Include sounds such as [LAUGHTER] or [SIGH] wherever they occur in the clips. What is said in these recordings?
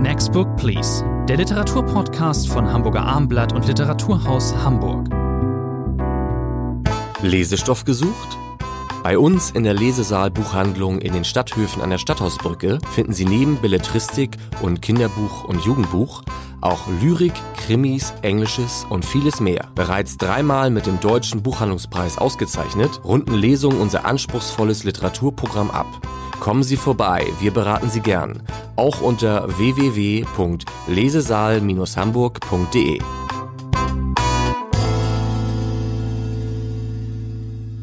Next Book Please, der Literaturpodcast von Hamburger Armblatt und Literaturhaus Hamburg. Lesestoff gesucht? Bei uns in der Lesesaal-Buchhandlung in den Stadthöfen an der Stadthausbrücke finden Sie neben Belletristik und Kinderbuch und Jugendbuch auch Lyrik, Krimis, Englisches und vieles mehr. Bereits dreimal mit dem Deutschen Buchhandlungspreis ausgezeichnet, runden Lesungen unser anspruchsvolles Literaturprogramm ab. Kommen Sie vorbei, wir beraten Sie gern. Auch unter www.lesesaal-hamburg.de.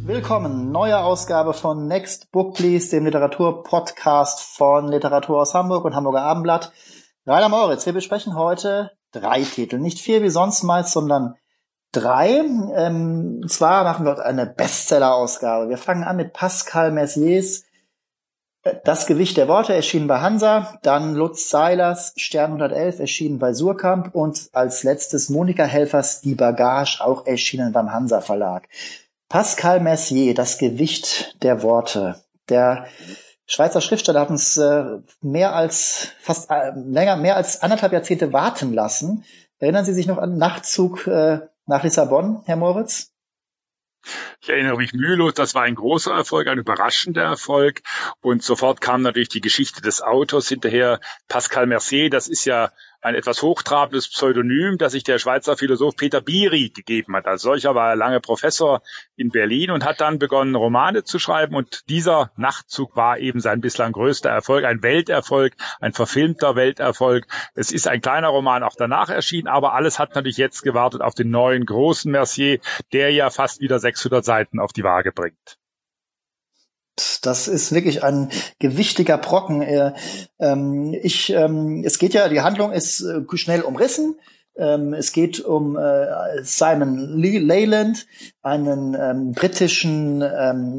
Willkommen, neue Ausgabe von Next Book Please, dem Literaturpodcast von Literatur aus Hamburg und Hamburger Abendblatt. Rainer Moritz, wir besprechen heute drei Titel. Nicht vier wie sonst meist, sondern drei. Ähm, zwar machen wir heute eine Bestseller-Ausgabe. Wir fangen an mit Pascal Messiers Das Gewicht der Worte erschienen bei Hansa, dann Lutz Seilers Stern 111 erschienen bei Surkamp und als letztes Monika Helfers Die Bagage auch erschienen beim Hansa Verlag. Pascal Messier, Das Gewicht der Worte. Der Schweizer Schriftsteller hat uns äh, mehr als fast äh, länger, mehr als anderthalb Jahrzehnte warten lassen. Erinnern Sie sich noch an Nachtzug äh, nach Lissabon, Herr Moritz? Ich erinnere mich mühelos, das war ein großer Erfolg, ein überraschender Erfolg. Und sofort kam natürlich die Geschichte des Autors hinterher. Pascal Mercier, das ist ja ein etwas hochtrabendes Pseudonym, das sich der Schweizer Philosoph Peter Biri gegeben hat. Als solcher war er lange Professor in Berlin und hat dann begonnen, Romane zu schreiben. Und dieser Nachtzug war eben sein bislang größter Erfolg, ein Welterfolg, ein verfilmter Welterfolg. Es ist ein kleiner Roman auch danach erschienen, aber alles hat natürlich jetzt gewartet auf den neuen großen Mercier, der ja fast wieder 600 Seiten auf die Waage bringt. Das ist wirklich ein gewichtiger Brocken. Äh, ähm, ich, ähm, es geht ja, die Handlung ist äh, schnell umrissen. Ähm, es geht um äh, Simon Leyland, einen britischen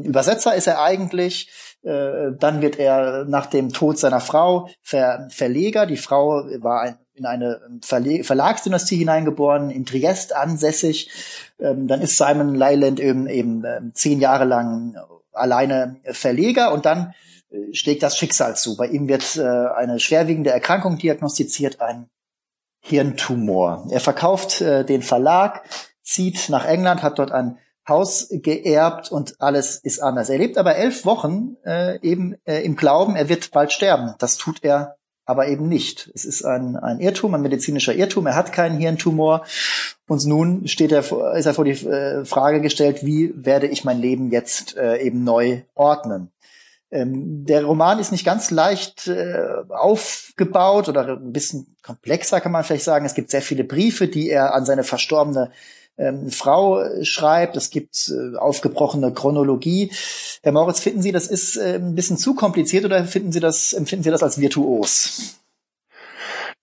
Übersetzer ist er eigentlich. Dann wird er nach dem Tod seiner Frau Ver Verleger. Die Frau war in eine Verle Verlagsdynastie hineingeboren, in Triest ansässig. Dann ist Simon Leyland eben, eben zehn Jahre lang alleine Verleger und dann äh, schlägt das Schicksal zu. Bei ihm wird äh, eine schwerwiegende Erkrankung diagnostiziert, ein Hirntumor. Er verkauft äh, den Verlag, zieht nach England, hat dort ein Haus geerbt und alles ist anders. Er lebt aber elf Wochen äh, eben äh, im Glauben, er wird bald sterben. Das tut er aber eben nicht. Es ist ein, ein Irrtum, ein medizinischer Irrtum. Er hat keinen Hirntumor. Und nun steht er, ist er vor die äh, Frage gestellt, wie werde ich mein Leben jetzt äh, eben neu ordnen? Ähm, der Roman ist nicht ganz leicht äh, aufgebaut oder ein bisschen komplexer, kann man vielleicht sagen. Es gibt sehr viele Briefe, die er an seine verstorbene ähm, Frau schreibt. Es gibt äh, aufgebrochene Chronologie. Herr Moritz, finden Sie, das ist äh, ein bisschen zu kompliziert oder finden Sie das, empfinden Sie das als virtuos?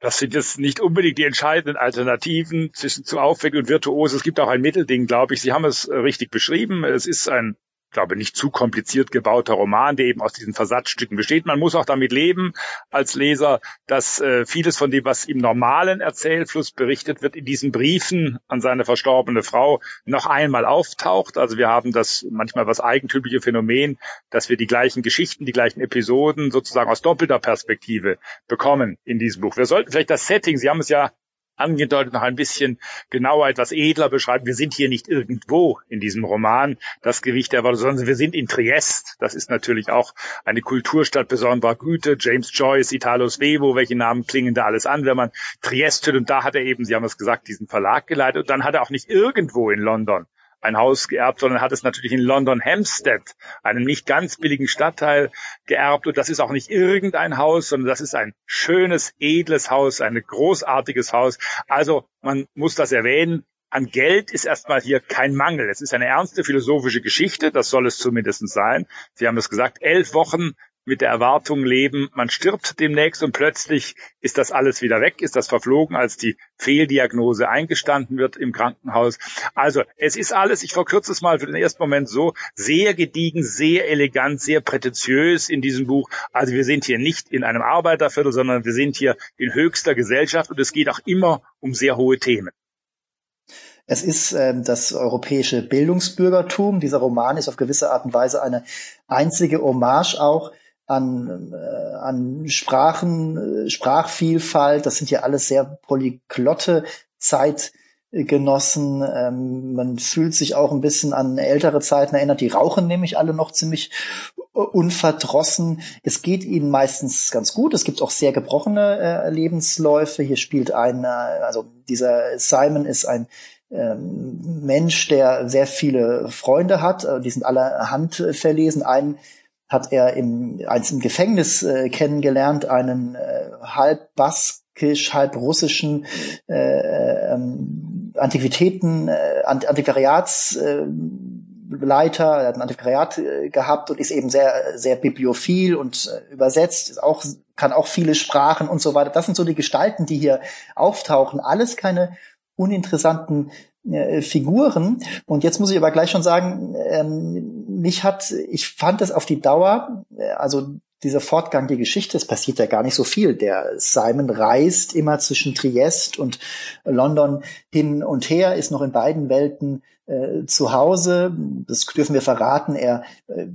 Das sind jetzt nicht unbedingt die entscheidenden Alternativen zwischen zu aufwendig und virtuos. Es gibt auch ein Mittelding, glaube ich. Sie haben es äh, richtig beschrieben. Es ist ein glaube, nicht zu kompliziert gebauter Roman, der eben aus diesen Versatzstücken besteht. Man muss auch damit leben als Leser, dass äh, vieles von dem, was im normalen Erzählfluss berichtet wird, in diesen Briefen an seine verstorbene Frau noch einmal auftaucht. Also wir haben das manchmal was eigentümliche Phänomen, dass wir die gleichen Geschichten, die gleichen Episoden sozusagen aus doppelter Perspektive bekommen in diesem Buch. Wir sollten vielleicht das Setting, Sie haben es ja angedeutet noch ein bisschen genauer, etwas edler beschreiben. Wir sind hier nicht irgendwo in diesem Roman, das Gewicht der Worte, sondern wir sind in Triest. Das ist natürlich auch eine Kulturstadt besonderer Güte. James Joyce, Italo Svevo, welche Namen klingen da alles an, wenn man Triest hört. Und da hat er eben, Sie haben es gesagt, diesen Verlag geleitet. Und dann hat er auch nicht irgendwo in London ein Haus geerbt, sondern hat es natürlich in London Hampstead, einem nicht ganz billigen Stadtteil, geerbt. Und das ist auch nicht irgendein Haus, sondern das ist ein schönes, edles Haus, ein großartiges Haus. Also man muss das erwähnen. An Geld ist erstmal hier kein Mangel. Es ist eine ernste philosophische Geschichte, das soll es zumindest sein. Sie haben es gesagt, elf Wochen mit der Erwartung leben, man stirbt demnächst und plötzlich ist das alles wieder weg, ist das verflogen, als die Fehldiagnose eingestanden wird im Krankenhaus. Also es ist alles, ich verkürze es mal für den ersten Moment so, sehr gediegen, sehr elegant, sehr prätentiös in diesem Buch. Also wir sind hier nicht in einem Arbeiterviertel, sondern wir sind hier in höchster Gesellschaft und es geht auch immer um sehr hohe Themen. Es ist äh, das europäische Bildungsbürgertum. Dieser Roman ist auf gewisse Art und Weise eine einzige Hommage auch an, äh, an Sprachen, Sprachvielfalt. Das sind ja alles sehr polyglotte Zeitgenossen. Ähm, man fühlt sich auch ein bisschen an ältere Zeiten erinnert. Die rauchen nämlich alle noch ziemlich unverdrossen. Es geht ihnen meistens ganz gut. Es gibt auch sehr gebrochene äh, Lebensläufe. Hier spielt ein, äh, also dieser Simon ist ein ähm, Mensch, der sehr viele Freunde hat. Äh, die sind alle handverlesen. Einen hat er im, eins im Gefängnis äh, kennengelernt, einen äh, halb baskisch, halb russischen äh, ähm, Antiquitäten, äh, Antiquariats äh, Leiter, er hat ein Antiquariat äh, gehabt und ist eben sehr, sehr bibliophil und äh, übersetzt, ist auch, kann auch viele Sprachen und so weiter. Das sind so die Gestalten, die hier auftauchen. Alles keine uninteressanten äh, Figuren. Und jetzt muss ich aber gleich schon sagen, ähm, mich hat, ich fand es auf die Dauer, äh, also dieser Fortgang der Geschichte, es passiert ja gar nicht so viel. Der Simon reist immer zwischen Triest und London hin und her, ist noch in beiden Welten äh, zu Hause. Das dürfen wir verraten. Er äh,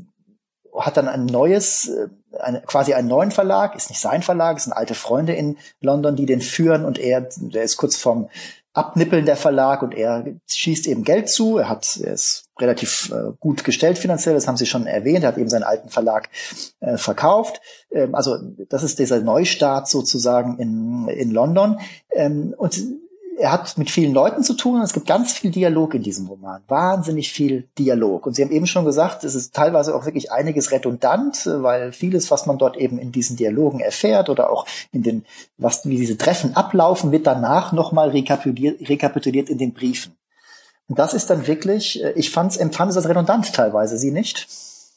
hat dann ein neues, äh, eine, quasi einen neuen Verlag, ist nicht sein Verlag, es sind alte Freunde in London, die den führen und er, der ist kurz vorm Abnippeln der Verlag und er schießt eben Geld zu. Er hat, er ist relativ äh, gut gestellt finanziell, das haben Sie schon erwähnt. Er hat eben seinen alten Verlag äh, verkauft. Ähm, also das ist dieser Neustart sozusagen in, in London. Ähm, und er hat mit vielen Leuten zu tun und es gibt ganz viel Dialog in diesem Roman. Wahnsinnig viel Dialog. Und Sie haben eben schon gesagt, es ist teilweise auch wirklich einiges redundant, weil vieles, was man dort eben in diesen Dialogen erfährt oder auch in den, was, wie diese Treffen ablaufen, wird danach nochmal rekapituliert, rekapituliert in den Briefen. Und das ist dann wirklich, äh, ich fand's, empfand es als redundant teilweise, Sie nicht?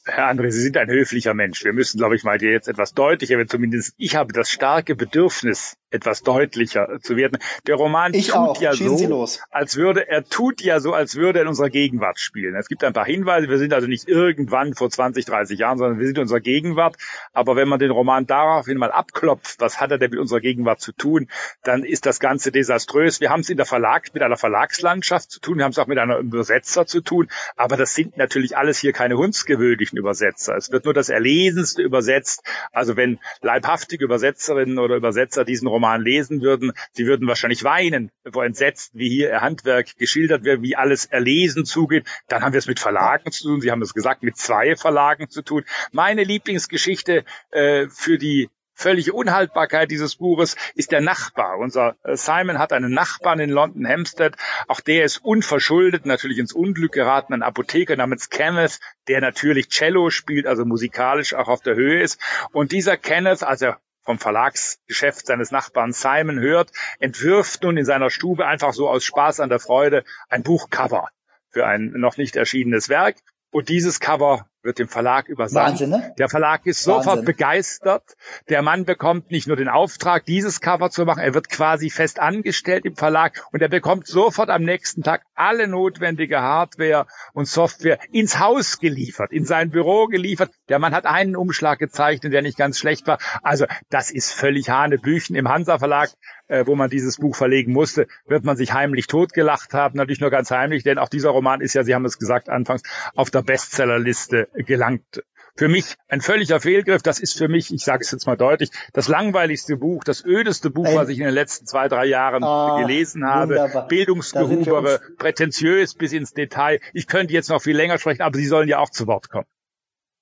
Herr André, Sie sind ein höflicher Mensch. Wir müssen, glaube ich, mal dir jetzt etwas deutlicher, wenn zumindest ich habe das starke Bedürfnis, etwas deutlicher zu werden. Der Roman ich tut auch. ja Schießen so, als würde, er tut ja so, als würde er in unserer Gegenwart spielen. Es gibt ein paar Hinweise. Wir sind also nicht irgendwann vor 20, 30 Jahren, sondern wir sind in unserer Gegenwart. Aber wenn man den Roman daraufhin mal abklopft, was hat er denn mit unserer Gegenwart zu tun, dann ist das Ganze desaströs. Wir haben es in der Verlag, mit einer Verlagslandschaft zu tun. Wir haben es auch mit einer Übersetzer zu tun. Aber das sind natürlich alles hier keine hundsgewöhnlichen Übersetzer. Es wird nur das Erlesenste übersetzt. Also wenn leibhaftige Übersetzerinnen oder Übersetzer diesen Roman Roman lesen würden, sie würden wahrscheinlich weinen, vor entsetzt, wie hier ihr Handwerk geschildert wird, wie alles erlesen zugeht. Dann haben wir es mit Verlagen zu tun. Sie haben es gesagt, mit zwei Verlagen zu tun. Meine Lieblingsgeschichte äh, für die völlige Unhaltbarkeit dieses Buches ist der Nachbar. Unser äh, Simon hat einen Nachbarn in London Hampstead. Auch der ist unverschuldet natürlich ins Unglück geraten. Ein Apotheker namens Kenneth, der natürlich Cello spielt, also musikalisch auch auf der Höhe ist. Und dieser Kenneth, als er vom Verlagsgeschäft seines Nachbarn Simon hört, entwirft nun in seiner Stube einfach so aus Spaß an der Freude ein Buchcover für ein noch nicht erschienenes Werk. Und dieses Cover wird dem Verlag übersandt. Wahnsinn, ne? Der Verlag ist sofort Wahnsinn. begeistert. Der Mann bekommt nicht nur den Auftrag, dieses Cover zu machen, er wird quasi fest angestellt im Verlag und er bekommt sofort am nächsten Tag alle notwendige Hardware und Software ins Haus geliefert, in sein Büro geliefert. Der Mann hat einen Umschlag gezeichnet, der nicht ganz schlecht war. Also das ist völlig Hanebüchen. Im Hansa Verlag äh, wo man dieses Buch verlegen musste, wird man sich heimlich totgelacht haben. Natürlich nur ganz heimlich, denn auch dieser Roman ist ja, Sie haben es gesagt anfangs, auf der Bestsellerliste gelangt. Für mich ein völliger Fehlgriff. Das ist für mich, ich sage es jetzt mal deutlich, das langweiligste Buch, das ödeste Buch, Ey. was ich in den letzten zwei, drei Jahren Ah, gelesen habe. wunderbar. Bildungsgehubere, prätentiös bis ins Detail. Ich könnte jetzt noch viel länger sprechen, aber Sie sollen ja auch zu Wort kommen.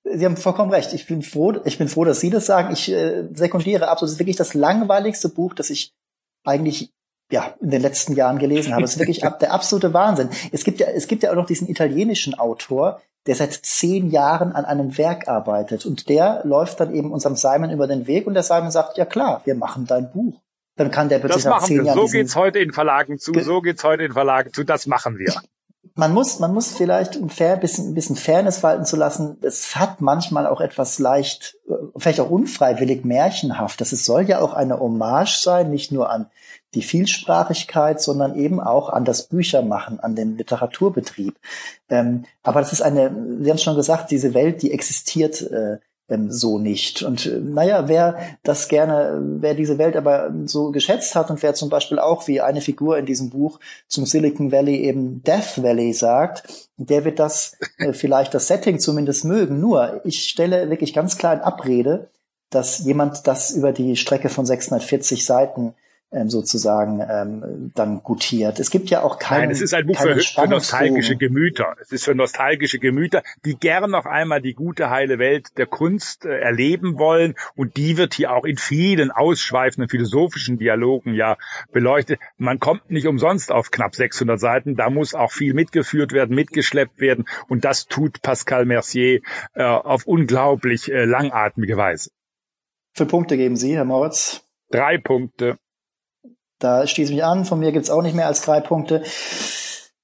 Sie haben vollkommen recht. Ich bin froh, ich bin froh, dass Sie das sagen. Ich äh, sekundiere absolut. Es ist wirklich das langweiligste Buch, das ich eigentlich ja in den letzten Jahren gelesen habe. Es ist wirklich ab, der absolute Wahnsinn. Es gibt ja, es gibt ja auch noch diesen italienischen Autor, der seit zehn Jahren an einem Werk arbeitet und der läuft dann eben unserem Simon über den Weg und der Simon sagt, ja klar, wir machen dein Buch. Dann kann der plötzlich Das nach zehn wir. Jahren So geht's heute in Verlagen zu. So geht's heute in Verlagen zu. Das machen wir. [LAUGHS] man muss, man muss vielleicht ein fair, bisschen, ein bisschen Fairness walten zu lassen. Es hat manchmal auch etwas leicht, äh, vielleicht auch unfreiwillig märchenhaft. Das es soll ja auch eine Hommage sein, nicht nur an die Vielsprachigkeit, sondern eben auch an das Büchermachen, an den Literaturbetrieb. Ähm, aber das ist eine, Sie haben es schon gesagt, diese Welt, die existiert äh, ähm, so nicht. Und äh, naja, wer das gerne, wer diese Welt aber so geschätzt hat und wer zum Beispiel auch wie eine Figur in diesem Buch zum Silicon Valley eben Death Valley sagt, der wird das äh, vielleicht das Setting zumindest mögen. Nur, ich stelle wirklich ganz klar in Abrede, dass jemand das über die Strecke von 640 Seiten ähm, sozusagen ähm, dann gutiert. Es gibt ja auch keine. Nein, es ist ein Buch für, für nostalgische Gemüter. Es ist für nostalgische Gemüter, die gern noch einmal die gute heile Welt der Kunst äh, erleben wollen. Und die wird hier auch in vielen ausschweifenden philosophischen Dialogen ja beleuchtet. Man kommt nicht umsonst auf knapp 600 Seiten. Da muss auch viel mitgeführt werden, mitgeschleppt werden. Und das tut Pascal Mercier äh, auf unglaublich äh, langatmige Weise. Für Punkte geben Sie, Herr Moritz? Drei Punkte. Da ich mich an. Von mir gibt's auch nicht mehr als drei Punkte.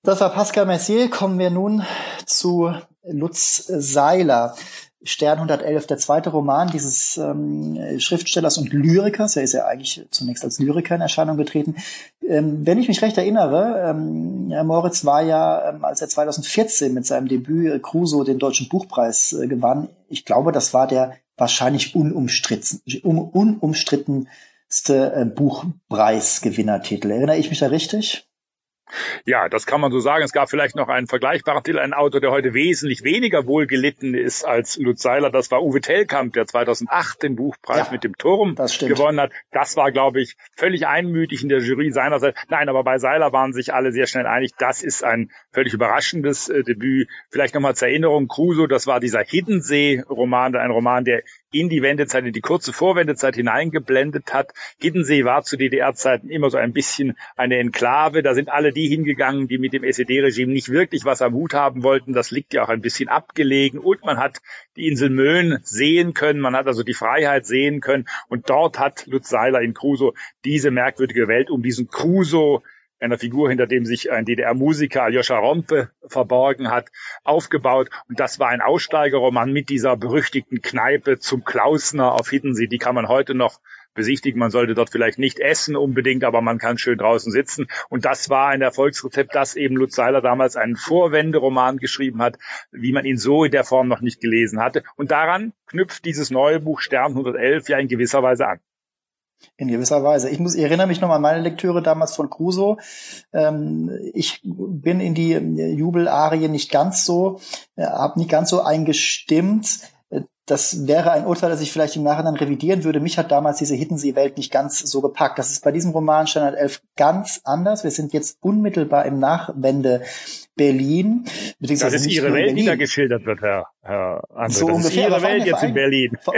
Das war Pascal Mercier. Kommen wir nun zu Lutz Seiler. Stern 111, der zweite Roman dieses ähm, Schriftstellers und Lyrikers. Er ist ja eigentlich zunächst als Lyriker in Erscheinung getreten. Ähm, wenn ich mich recht erinnere, ähm, Moritz war ja, ähm, als er 2014 mit seinem Debüt äh, Crusoe den Deutschen Buchpreis äh, gewann, ich glaube, das war der wahrscheinlich unumstritten, um, unumstritten äh, Buchpreisgewinnertitel. Erinnere ich mich da richtig? Ja, das kann man so sagen. Es gab vielleicht noch einen vergleichbaren Titel, einen Autor, der heute wesentlich weniger wohlgelitten ist als Lutz Seiler. Das war Uwe Tellkamp, der 2008 den Buchpreis ja, mit dem Turm gewonnen hat. Das war, glaube ich, völlig einmütig in der Jury seinerseits. Nein, aber bei Seiler waren sich alle sehr schnell einig. Das ist ein völlig überraschendes äh, Debüt. Vielleicht nochmal zur Erinnerung, Crusoe, das war dieser Hiddensee-Roman, ein Roman, der in die Wendezeit, in die kurze Vorwendezeit hineingeblendet hat. Hiddensee war zu DDR-Zeiten immer so ein bisschen eine Enklave. Da sind alle die hingegangen, die mit dem SED-Regime nicht wirklich was am Hut haben wollten. Das liegt ja auch ein bisschen abgelegen. Und man hat die Insel Möhn sehen können. Man hat also die Freiheit sehen können. Und dort hat Lutz Seiler in Crusoe diese merkwürdige Welt um diesen Crusoe einer Figur, hinter dem sich ein DDR-Musiker Aljoscha Rompe verborgen hat, aufgebaut. Und das war ein Aussteigerroman mit dieser berüchtigten Kneipe zum Klausner auf Hiddensee. Die kann man heute noch besichtigen. Man sollte dort vielleicht nicht essen unbedingt, aber man kann schön draußen sitzen. Und das war ein Erfolgsrezept, das eben Lutz Seiler damals einen Vorwenderoman geschrieben hat, wie man ihn so in der Form noch nicht gelesen hatte. Und daran knüpft dieses neue Buch Stern 111 ja in gewisser Weise an. In gewisser Weise. Ich muss, ich erinnere mich noch an meine Lektüre damals von Crusoe. Ähm, ich bin in die Jubelarie nicht ganz so, äh, habe nicht ganz so eingestimmt. Das wäre ein Urteil, das ich vielleicht im Nachhinein revidieren würde. Mich hat damals diese Hiddensee-Welt nicht ganz so gepackt. Das ist bei diesem Roman Standard 11 ganz anders. Wir sind jetzt unmittelbar im Nachwende Berlin. Das ist Ihre Welt, die da geschildert wird, Herr, Herr André. So das ungefähr. Ist Ihre Welt jetzt in Berlin. Vor,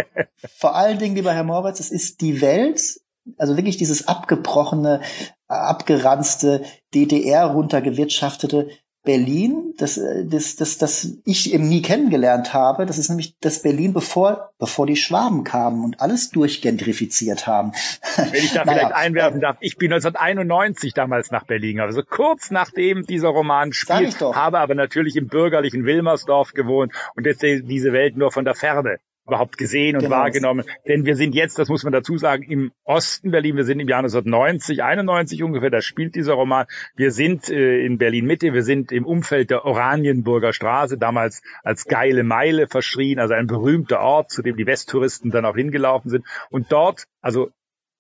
vor allen Dingen, lieber Herr Moritz, es ist die Welt, also wirklich dieses abgebrochene, abgeranzte, DDR runtergewirtschaftete Berlin, das, äh, das, das, das ich eben nie kennengelernt habe, das ist nämlich das Berlin, bevor, bevor die Schwaben kamen und alles durchgentrifiziert haben. [LAUGHS] Wenn ich da naja, vielleicht einwerfen darf, ich bin 1991 damals nach Berlin, also kurz nachdem dieser Roman spielt, habe aber natürlich im bürgerlichen Wilmersdorf gewohnt und jetzt diese Welt nur von der Ferne überhaupt gesehen und genau. wahrgenommen. Denn wir sind jetzt, das muss man dazu sagen, im Osten Berlin. Wir sind im Jahr 1990, 91 ungefähr, da spielt dieser Roman. Wir sind äh, in Berlin Mitte, wir sind im Umfeld der Oranienburger Straße, damals als geile Meile verschrien, also ein berühmter Ort, zu dem die Westtouristen dann auch hingelaufen sind. Und dort, also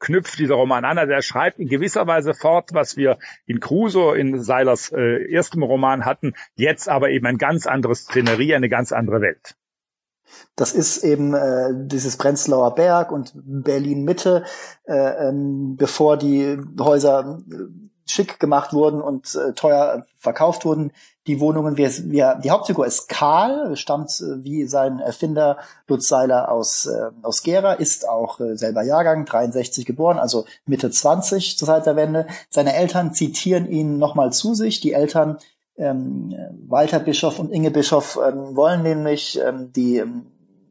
knüpft dieser Roman an. Also er schreibt in gewisser Weise fort, was wir in Crusoe in Seilers äh, erstem Roman hatten, jetzt aber eben ein ganz anderes Szenerie, eine ganz andere Welt. Das ist eben äh, dieses Prenzlauer Berg und Berlin Mitte, äh, ähm, bevor die Häuser äh, schick gemacht wurden und äh, teuer verkauft wurden. Die Wohnungen, wir, wir, die Hauptfigur ist Karl, stammt äh, wie sein Erfinder Lutz Seiler aus, äh, aus Gera, ist auch äh, selber Jahrgang, 63 geboren, also Mitte 20 zur Zeit der Wende. Seine Eltern zitieren ihn nochmal zu sich. Die Eltern ähm, Walter Bischof und Inge Bischof ähm, wollen nämlich ähm, die ähm,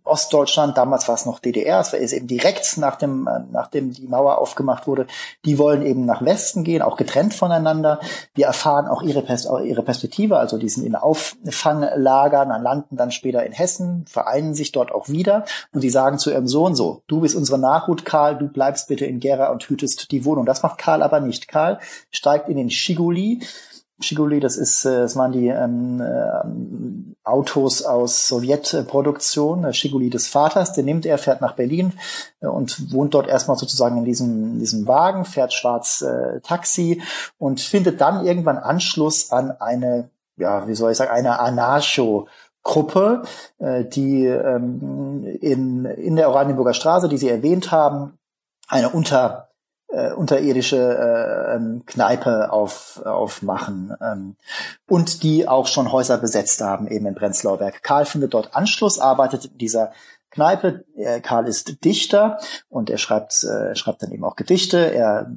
Ostdeutschland, damals war es noch DDR, es war eben direkt nach dem, äh, nachdem die Mauer aufgemacht wurde, die wollen eben nach Westen gehen, auch getrennt voneinander. Wir erfahren auch ihre, Pers auch ihre Perspektive, also die sind in Auffanglagern, dann landen dann später in Hessen, vereinen sich dort auch wieder und die sagen zu ihrem Sohn so, du bist unsere Nachhut, Karl, du bleibst bitte in Gera und hütest die Wohnung. Das macht Karl aber nicht. Karl steigt in den Schiguli, Shiguli, das ist, äh, das waren die ähm, äh, Autos aus Sowjetproduktion, Shiguli des Vaters, den nimmt er, fährt nach Berlin äh, und wohnt dort erstmal sozusagen in diesem, in diesem Wagen, fährt schwarz äh, Taxi und findet dann irgendwann Anschluss an eine, ja, wie soll ich sagen, eine Anarcho- Gruppe, äh, die ähm, in, in der Oranienburger Straße, die Sie erwähnt haben, eine unter äh, unterirdische äh, ähm, Kneipe auf, aufmachen ähm, und die auch schon Häuser besetzt haben, eben in Prenzlauer Berg. Karl findet dort Anschluss, arbeitet in dieser Kneipe. Äh, Karl ist Dichter und er schreibt, äh, schreibt dann eben auch Gedichte. Er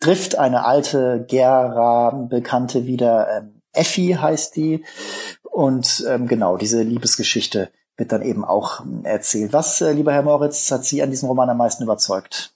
trifft eine alte Gera-Bekannte wieder, ähm, Effi heißt die. Und ähm, genau, diese Liebesgeschichte wird dann eben auch erzählt. Was, äh, lieber Herr Moritz, hat Sie an diesem Roman am meisten überzeugt?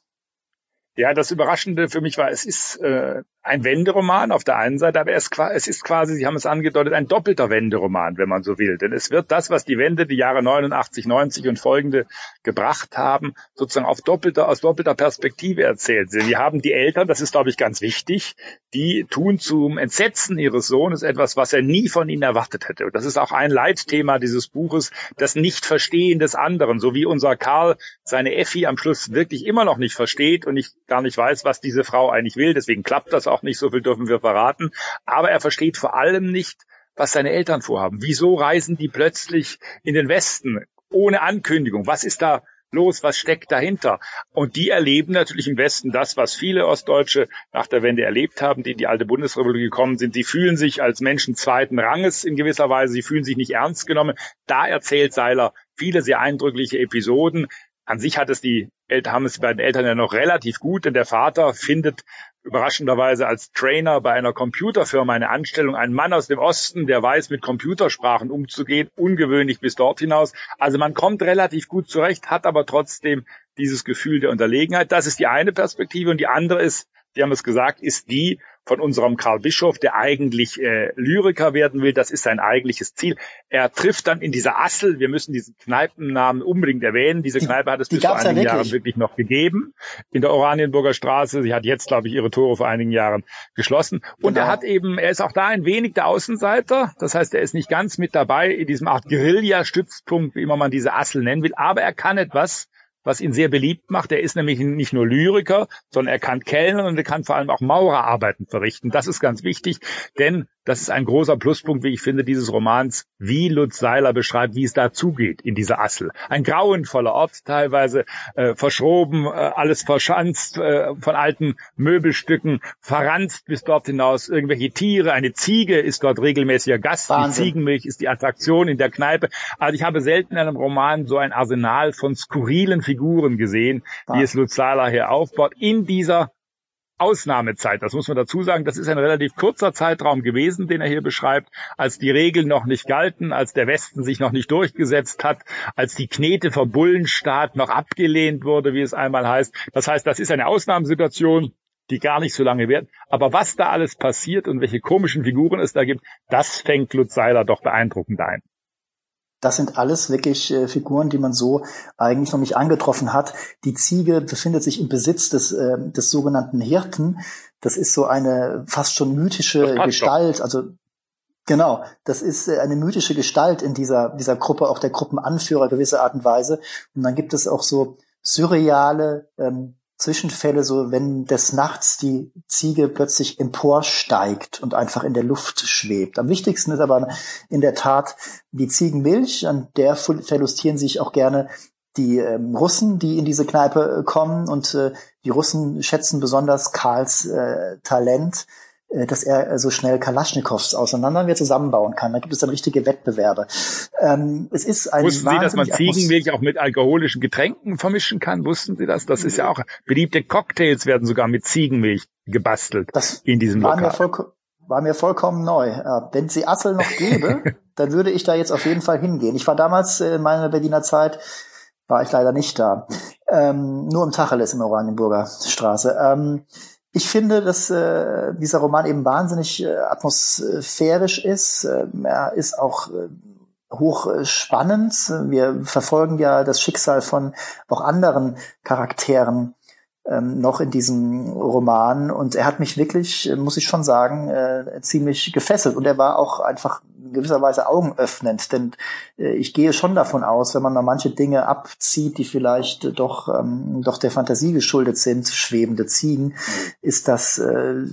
Ja, das Überraschende für mich war, es ist äh, ein Wenderoman auf der einen Seite, aber es, ist quasi, Sie haben es angedeutet, ein doppelter Wenderoman, wenn man so will. Denn es wird das, was die Wende die Jahre 89, 90 und folgende gebracht haben, sozusagen auf doppelter, aus doppelter Perspektive erzählt. Sie haben die Eltern, das ist, glaube ich, ganz wichtig, die tun zum Entsetzen ihres Sohnes etwas, was er nie von ihnen erwartet hätte. Und das ist auch ein Leitthema dieses Buches, das Nicht-Verstehen des anderen, so wie unser Karl seine Effi am Schluss wirklich immer noch nicht versteht und nicht, gar nicht weiß, was diese Frau eigentlich will. Deswegen klappt das auch auch nicht, so viel dürfen wir verraten. Aber er versteht vor allem nicht, was seine Eltern vorhaben. Wieso reisen die plötzlich in den Westen ohne Ankündigung? Was ist da los? Was steckt dahinter? Und die erleben natürlich im Westen das, was viele Ostdeutsche nach der Wende erlebt haben, die in die alte Bundesrepublik gekommen sind. Sie fühlen sich als Menschen zweiten Ranges in gewisser Weise. Sie fühlen sich nicht ernst genommen. Da erzählt Seiler viele sehr eindrückliche Episoden. An sich hat es die haben es die beiden Eltern ja noch relativ gut, denn der Vater findet überraschenderweise als Trainer bei einer Computerfirma eine Anstellung, ein Mann aus dem Osten, der weiß, mit Computersprachen umzugehen, ungewöhnlich bis dort hinaus. Also man kommt relativ gut zurecht, hat aber trotzdem dieses Gefühl der Unterlegenheit. Das ist die eine Perspektive und die andere ist, die haben es gesagt, ist die von unserem Karl Bischof, der eigentlich äh, Lyriker werden will. Das ist sein eigentliches Ziel. Er trifft dann in dieser Assel, wir müssen diesen Kneipennamen unbedingt erwähnen. Diese Kneipe hat es bis vor einigen ja Jahren wirklich noch gegeben in der Oranienburger Straße. Sie hat jetzt, glaube ich, ihre Tore vor einigen Jahren geschlossen. Und genau. er hat eben, er ist auch da ein wenig der Außenseiter. Das heißt, er ist nicht ganz mit dabei in diesem Art Guerilla-Stützpunkt, wie immer man diese Assel nennen will. Aber er kann etwas, was ihn sehr beliebt macht. Er ist nämlich nicht nur Lyriker, sondern er kann Kellner und er kann vor allem auch Maurerarbeiten verrichten. Das ist ganz wichtig, denn das ist ein großer Pluspunkt, wie ich finde, dieses Romans, wie Lutz Seiler beschreibt, wie es da zugeht in dieser Assel. Ein grauenvoller Ort, teilweise äh, verschroben, äh, alles verschanzt, äh, von alten Möbelstücken, verranzt bis dort hinaus, irgendwelche Tiere, eine Ziege ist dort regelmäßiger Gast, Wahnsinn. die Ziegenmilch ist die Attraktion in der Kneipe. Also ich habe selten in einem Roman so ein Arsenal von skurrilen Figuren gesehen, Wahnsinn. wie es Seiler hier aufbaut, in dieser Ausnahmezeit. Das muss man dazu sagen. Das ist ein relativ kurzer Zeitraum gewesen, den er hier beschreibt, als die Regeln noch nicht galten, als der Westen sich noch nicht durchgesetzt hat, als die Knete vom Bullenstaat noch abgelehnt wurde, wie es einmal heißt. Das heißt, das ist eine Ausnahmesituation, die gar nicht so lange wird. Aber was da alles passiert und welche komischen Figuren es da gibt, das fängt Lutz Seiler doch beeindruckend ein. Das sind alles wirklich äh, Figuren, die man so eigentlich noch nicht angetroffen hat. Die Ziege befindet sich im Besitz des, äh, des sogenannten Hirten. Das ist so eine fast schon mythische Gestalt. Doch. Also Genau, das ist äh, eine mythische Gestalt in dieser, dieser Gruppe, auch der Gruppenanführer gewisser Art und Weise. Und dann gibt es auch so surreale ähm, Zwischenfälle, so wenn des Nachts die Ziege plötzlich emporsteigt und einfach in der Luft schwebt. Am wichtigsten ist aber in der Tat die Ziegenmilch, an der verlustieren sich auch gerne die ähm, Russen, die in diese Kneipe äh, kommen und äh, die Russen schätzen besonders Karls äh, Talent, dass er äh, so schnell Kalaschnikows auseinander wir zusammenbauen kann. Da gibt es dann richtige Wettbewerbe. Ähm, es ist ein Wussten Sie, dass man Ziegenmilch auch mit alkoholischen Getränken vermischen kann? Wussten Sie das? Das ist ja auch beliebte Cocktails werden sogar mit Ziegenmilch gebastelt das in diesem war Lokal. Mir voll, war mir vollkommen neu. Wenn sie Assel noch gäbe, [LAUGHS] dann würde ich da jetzt auf jeden Fall hingehen. Ich war damals äh, in meiner Berliner Zeit war ich leider nicht da. Ähm, nur im Tacheles in der Oranienburger Straße. Ähm, ich finde, dass äh, dieser Roman eben wahnsinnig äh, atmosphärisch ist. Äh, er ist auch äh, hoch äh, spannend. Wir verfolgen ja das Schicksal von auch anderen Charakteren ähm, noch in diesem Roman. Und er hat mich wirklich, äh, muss ich schon sagen, äh, ziemlich gefesselt. Und er war auch einfach in gewisser Weise augenöffnend. Denn äh, ich gehe schon davon aus, wenn man mal manche Dinge abzieht, die vielleicht doch, ähm, doch der Fantasie geschuldet sind, schwebende Ziegen, ist das äh,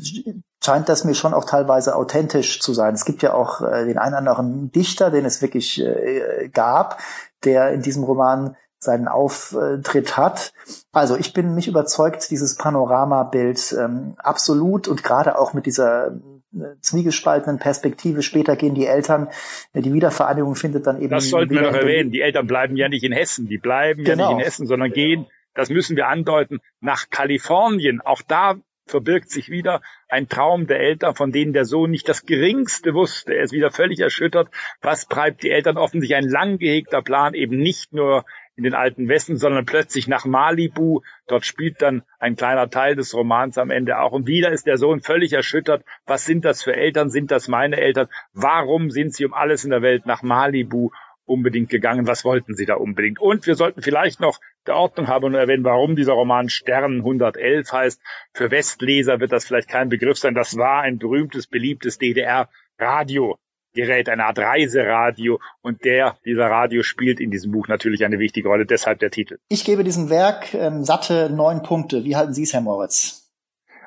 scheint das mir schon auch teilweise authentisch zu sein. Es gibt ja auch äh, den einen anderen Dichter, den es wirklich äh, gab, der in diesem Roman seinen Auftritt hat. Also ich bin mich überzeugt, dieses Panoramabild ähm, absolut und gerade auch mit dieser äh, zwiegespaltenen Perspektive. Später gehen die Eltern, äh, die Wiedervereinigung findet dann eben. Das sollten wir noch erwähnen. Die Eltern bleiben ja nicht in Hessen. Die bleiben genau. ja nicht genau. in Hessen, sondern gehen, das müssen wir andeuten, nach Kalifornien. Auch da verbirgt sich wieder ein Traum der Eltern, von denen der Sohn nicht das geringste wusste. Er ist wieder völlig erschüttert. Was treibt die Eltern offensichtlich ein lang gehegter Plan, eben nicht nur in den alten Westen, sondern plötzlich nach Malibu. Dort spielt dann ein kleiner Teil des Romans am Ende auch. Und wieder ist der Sohn völlig erschüttert. Was sind das für Eltern? Sind das meine Eltern? Warum sind sie um alles in der Welt nach Malibu unbedingt gegangen? Was wollten sie da unbedingt? Und wir sollten vielleicht noch der Ordnung haben und erwähnen, warum dieser Roman Stern 111 heißt. Für Westleser wird das vielleicht kein Begriff sein. Das war ein berühmtes, beliebtes DDR-Radio. Gerät, eine Art Reiseradio und der, dieser Radio spielt in diesem Buch natürlich eine wichtige Rolle, deshalb der Titel. Ich gebe diesem Werk ähm, satte neun Punkte. Wie halten Sie es, Herr Moritz?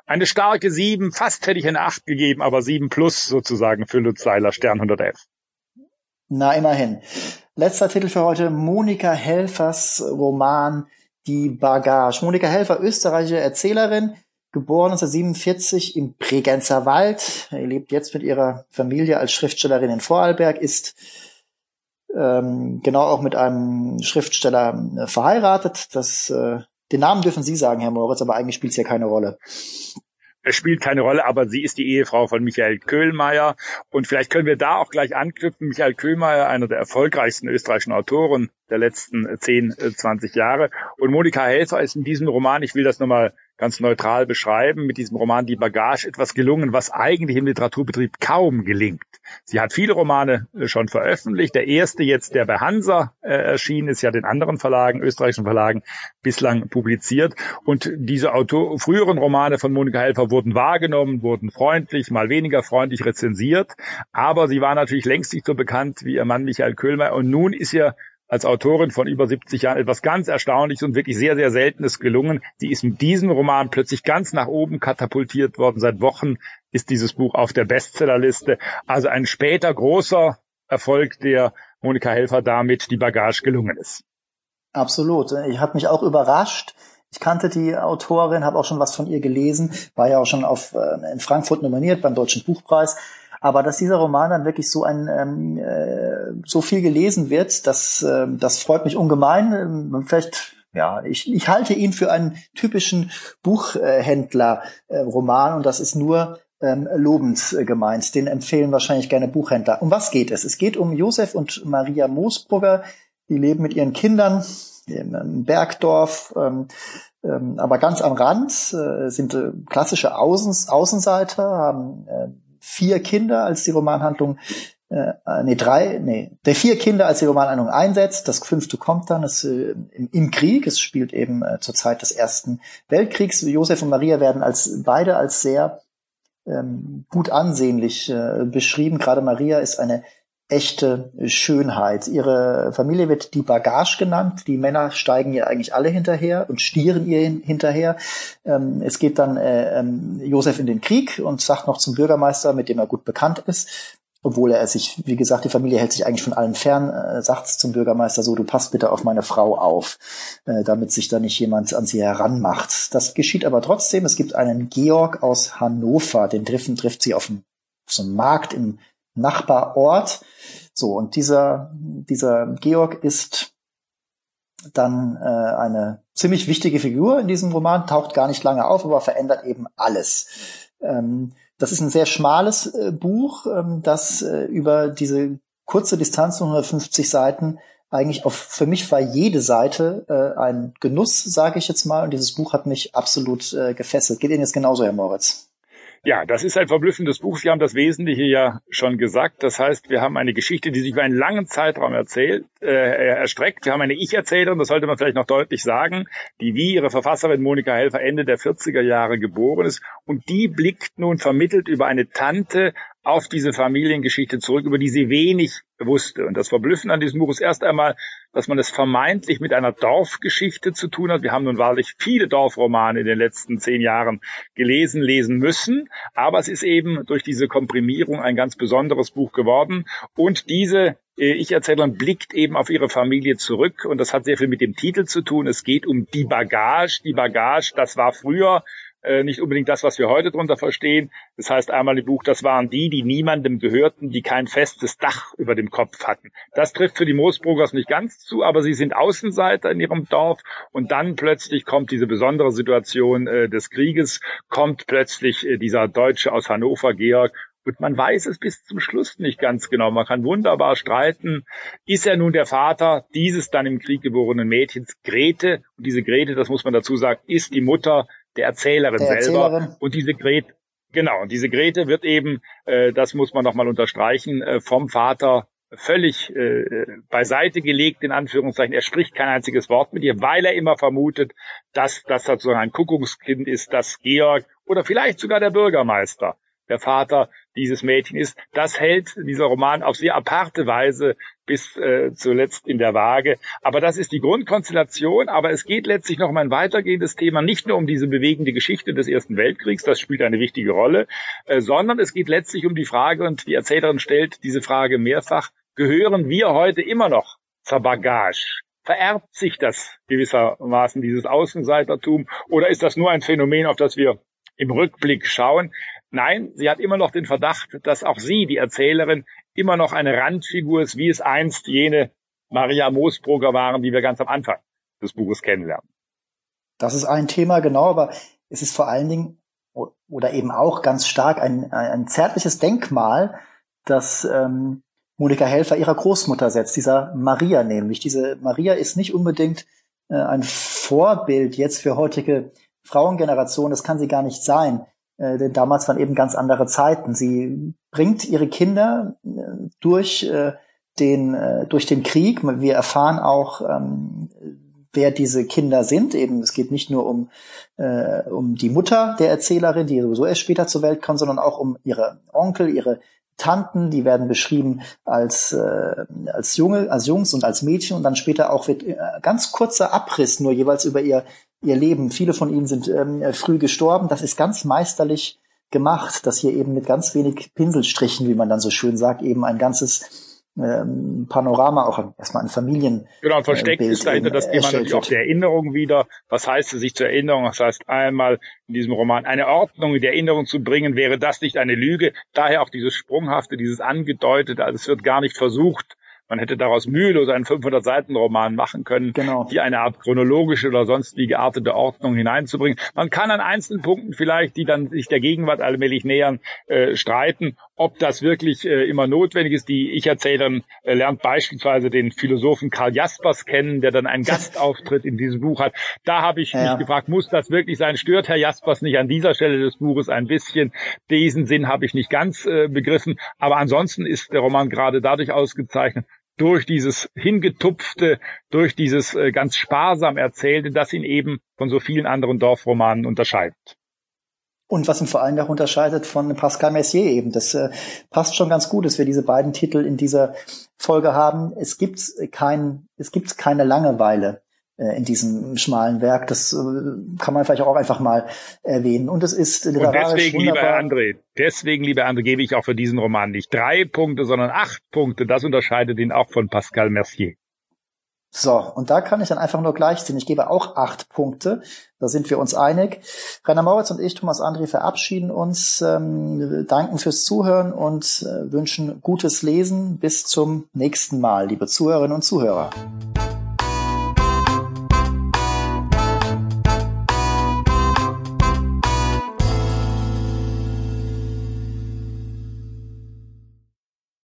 Eine starke sieben, fast hätte ich eine acht gegeben, aber sieben plus sozusagen für Lutz Seiler, Stern 111. Na, immerhin. Letzter Titel für heute, Monika Helfers Roman Die Bagage. Monika Helfer, österreichische Erzählerin, Geboren 1947 im Bregenzer Wald. Er lebt jetzt mit ihrer Familie als Schriftstellerin in Vorarlberg, ist ähm, genau auch mit einem Schriftsteller äh, verheiratet. Das, äh, den Namen dürfen Sie sagen, Herr Moritz, aber eigentlich spielt es ja keine Rolle. Es spielt keine Rolle, aber sie ist die Ehefrau von Michael Köhlmeier. Und vielleicht können wir da auch gleich anknüpfen. Michael Köhlmeier, einer der erfolgreichsten österreichischen Autoren der letzten 10, 20 äh, Jahre. Und Monika Helfer ist in diesem Roman, ich will das nochmal ganz neutral beschreiben, mit diesem Roman Die Bagage etwas gelungen, was eigentlich im Literaturbetrieb kaum gelingt. Sie hat viele Romane äh, schon veröffentlicht. Der erste jetzt, der bei Hansa äh, erschienen ist, ja den anderen Verlagen, österreichischen Verlagen, bislang publiziert. Und diese Autor früheren Romane von Monika Helfer wurden wahrgenommen, wurden freundlich, mal weniger freundlich rezensiert. Aber sie war natürlich längst nicht so bekannt wie ihr Mann Michael Köhlmeier. Und nun ist ihr als Autorin von über 70 Jahren etwas ganz Erstaunliches und wirklich sehr, sehr Seltenes gelungen. Sie ist mit diesem Roman plötzlich ganz nach oben katapultiert worden. Seit Wochen ist dieses Buch auf der Bestsellerliste. Also ein später großer Erfolg, der Monika Helfer damit die Bagage gelungen ist. Absolut. Ich habe mich auch überrascht. Ich kannte die Autorin, habe auch schon was von ihr gelesen, war ja auch schon auf, äh, in Frankfurt nominiert beim Deutschen Buchpreis. Aber dass dieser Roman dann wirklich so ein ähm, äh, so viel gelesen wird, das, äh, das freut mich ungemein. Ähm, vielleicht ja, ich, ich halte ihn für einen typischen Buchhändler-Roman und das ist nur ähm, lobend äh, gemeint. Den empfehlen wahrscheinlich gerne Buchhändler. Um was geht es? Es geht um Josef und Maria Moosbrugger. Die leben mit ihren Kindern im Bergdorf, ähm, ähm, aber ganz am Rand äh, sind äh, klassische Außen, Außenseiter, haben äh, vier Kinder, als die Romanhandlung äh, nee, drei, nee, der vier Kinder, als die Romanhandlung einsetzt. Das fünfte kommt dann, ist äh, im, im, Krieg. Es spielt eben äh, zur Zeit des Ersten Weltkriegs. Josef und Maria werden als beide als sehr ähm, gut ansehnlich äh, beschrieben. Gerade Maria ist eine echte Schönheit. Ihre Familie wird die Bagage genannt. Die Männer steigen ihr eigentlich alle hinterher und stieren ihr hinterher. Ähm, es geht dann äh, ähm, Josef in den Krieg und sagt noch zum Bürgermeister, mit dem er gut bekannt ist, obwohl er sich, wie gesagt, die Familie hält sich eigentlich von allen fern, äh, sagt zum Bürgermeister so, du passt bitte auf meine Frau auf, äh, damit sich da nicht jemand an sie heranmacht. Das geschieht aber trotzdem. Es gibt einen Georg aus Hannover, den Treffen trifft sie auf dem, auf einem Markt im Nachbarort. So, und dieser, dieser Georg ist dann äh, eine ziemlich wichtige Figur in diesem Roman, taucht gar nicht lange auf, aber verändert eben alles. Ähm, das ist ein sehr schmales äh, Buch, ähm, das äh, über diese kurze Distanz von 150 Seiten eigentlich auf für mich war jede Seite äh, ein Genuss, sage ich jetzt mal, und dieses Buch hat mich absolut äh, gefesselt. Geht Ihnen jetzt genauso, Herr Moritz? Ja, das ist ein verblüffendes Buch. Sie haben das Wesentliche ja schon gesagt. Das heißt, wir haben eine Geschichte, die sich über einen langen Zeitraum erzählt, äh, erstreckt. Wir haben eine Ich-Erzählerin, das sollte man vielleicht noch deutlich sagen, die wie ihre Verfasserin Monika Helfer Ende der 40er Jahre geboren ist. Und die blickt nun vermittelt über eine Tante auf diese Familiengeschichte zurück, über die sie wenig wusste. Und das Verblüffen an diesem Buch ist erst einmal, dass man es vermeintlich mit einer Dorfgeschichte zu tun hat. Wir haben nun wahrlich viele Dorfromane in den letzten zehn Jahren gelesen, lesen müssen. Aber es ist eben durch diese Komprimierung ein ganz besonderes Buch geworden. Und diese äh, Ich-Erzählerin blickt eben auf ihre Familie zurück. Und das hat sehr viel mit dem Titel zu tun. Es geht um die Bagage. Die Bagage, das war früher äh, nicht unbedingt das, was wir heute darunter verstehen. Das heißt einmal im Buch, das waren die, die niemandem gehörten, die kein festes Dach über dem Kopf hatten. Das trifft für die Moosbrugers nicht ganz zu, aber sie sind Außenseiter in ihrem Dorf und dann plötzlich kommt diese besondere Situation äh, des Krieges, kommt plötzlich äh, dieser Deutsche aus Hannover, Georg, und man weiß es bis zum Schluss nicht ganz genau. Man kann wunderbar streiten, ist er nun der Vater dieses dann im Krieg geborenen Mädchens, Grete. Und diese Grete, das muss man dazu sagen, ist die Mutter der Erzählerin der selber. Erzählerin. Und diese Grete, genau, und diese Grete wird eben, äh, das muss man nochmal unterstreichen, äh, vom Vater völlig äh, beiseite gelegt, in Anführungszeichen. Er spricht kein einziges Wort mit ihr, weil er immer vermutet, dass das sozusagen ein Kuckuckskind ist, dass Georg oder vielleicht sogar der Bürgermeister der Vater dieses Mädchen ist. Das hält dieser Roman auf sehr aparte Weise bis äh, zuletzt in der Waage. Aber das ist die Grundkonstellation. Aber es geht letztlich noch um ein weitergehendes Thema, nicht nur um diese bewegende Geschichte des Ersten Weltkriegs, das spielt eine wichtige Rolle, äh, sondern es geht letztlich um die Frage, und die Erzählerin stellt diese Frage mehrfach, gehören wir heute immer noch zur Bagage? Vererbt sich das gewissermaßen, dieses Außenseitertum, oder ist das nur ein Phänomen, auf das wir im Rückblick schauen? Nein, sie hat immer noch den Verdacht, dass auch sie, die Erzählerin, immer noch eine Randfigur ist, wie es einst jene Maria Moosbrugger waren, die wir ganz am Anfang des Buches kennenlernen. Das ist ein Thema, genau, aber es ist vor allen Dingen oder eben auch ganz stark ein, ein zärtliches Denkmal, das ähm, Monika Helfer ihrer Großmutter setzt, dieser Maria nämlich. Diese Maria ist nicht unbedingt äh, ein Vorbild jetzt für heutige Frauengeneration, das kann sie gar nicht sein. Äh, denn damals waren eben ganz andere Zeiten. Sie bringt ihre Kinder äh, durch äh, den äh, durch den Krieg. Wir erfahren auch, ähm, wer diese Kinder sind. Eben, es geht nicht nur um äh, um die Mutter der Erzählerin, die sowieso erst später zur Welt kommt, sondern auch um ihre Onkel, ihre Tanten, die werden beschrieben als, äh, als Junge, als Jungs und als Mädchen und dann später auch wird äh, ganz kurzer Abriss nur jeweils über ihr ihr Leben. Viele von ihnen sind ähm, früh gestorben. Das ist ganz meisterlich gemacht, dass hier eben mit ganz wenig Pinselstrichen, wie man dann so schön sagt, eben ein ganzes ähm, Panorama auch erstmal an Familien. Genau, und versteckt äh, ist dahinter das Thema natürlich auch der Erinnerung wieder. Was heißt es, sich zur Erinnerung? Das heißt einmal in diesem Roman eine Ordnung in die Erinnerung zu bringen, wäre das nicht eine Lüge? Daher auch dieses Sprunghafte, dieses Angedeutete, also es wird gar nicht versucht, man hätte daraus mühelos einen 500-Seiten-Roman machen können, genau. die eine Art chronologische oder sonst wie geartete Ordnung hineinzubringen. Man kann an einzelnen Punkten vielleicht, die dann sich der Gegenwart allmählich nähern, äh, streiten, ob das wirklich äh, immer notwendig ist. Die Ich-Erzählerin äh, lernt beispielsweise den Philosophen Karl Jaspers kennen, der dann einen [LAUGHS] Gastauftritt in diesem Buch hat. Da habe ich ja. mich gefragt, muss das wirklich sein? Stört Herr Jaspers nicht an dieser Stelle des Buches ein bisschen? Diesen Sinn habe ich nicht ganz äh, begriffen. Aber ansonsten ist der Roman gerade dadurch ausgezeichnet, durch dieses hingetupfte, durch dieses äh, ganz sparsam erzählte, das ihn eben von so vielen anderen Dorfromanen unterscheidet. Und was ihn vor allem auch unterscheidet von Pascal Messier eben. Das äh, passt schon ganz gut, dass wir diese beiden Titel in dieser Folge haben. Es gibt kein, es gibt keine Langeweile in diesem schmalen Werk. Das äh, kann man vielleicht auch einfach mal erwähnen. Und es ist literarisch Und deswegen, wunderbar. lieber André, deswegen, lieber André, gebe ich auch für diesen Roman nicht drei Punkte, sondern acht Punkte. Das unterscheidet ihn auch von Pascal Mercier. So, und da kann ich dann einfach nur gleich ziehen. Ich gebe auch acht Punkte. Da sind wir uns einig. Rainer Moritz und ich, Thomas André, verabschieden uns, ähm, danken fürs Zuhören und äh, wünschen gutes Lesen. Bis zum nächsten Mal, liebe Zuhörerinnen und Zuhörer.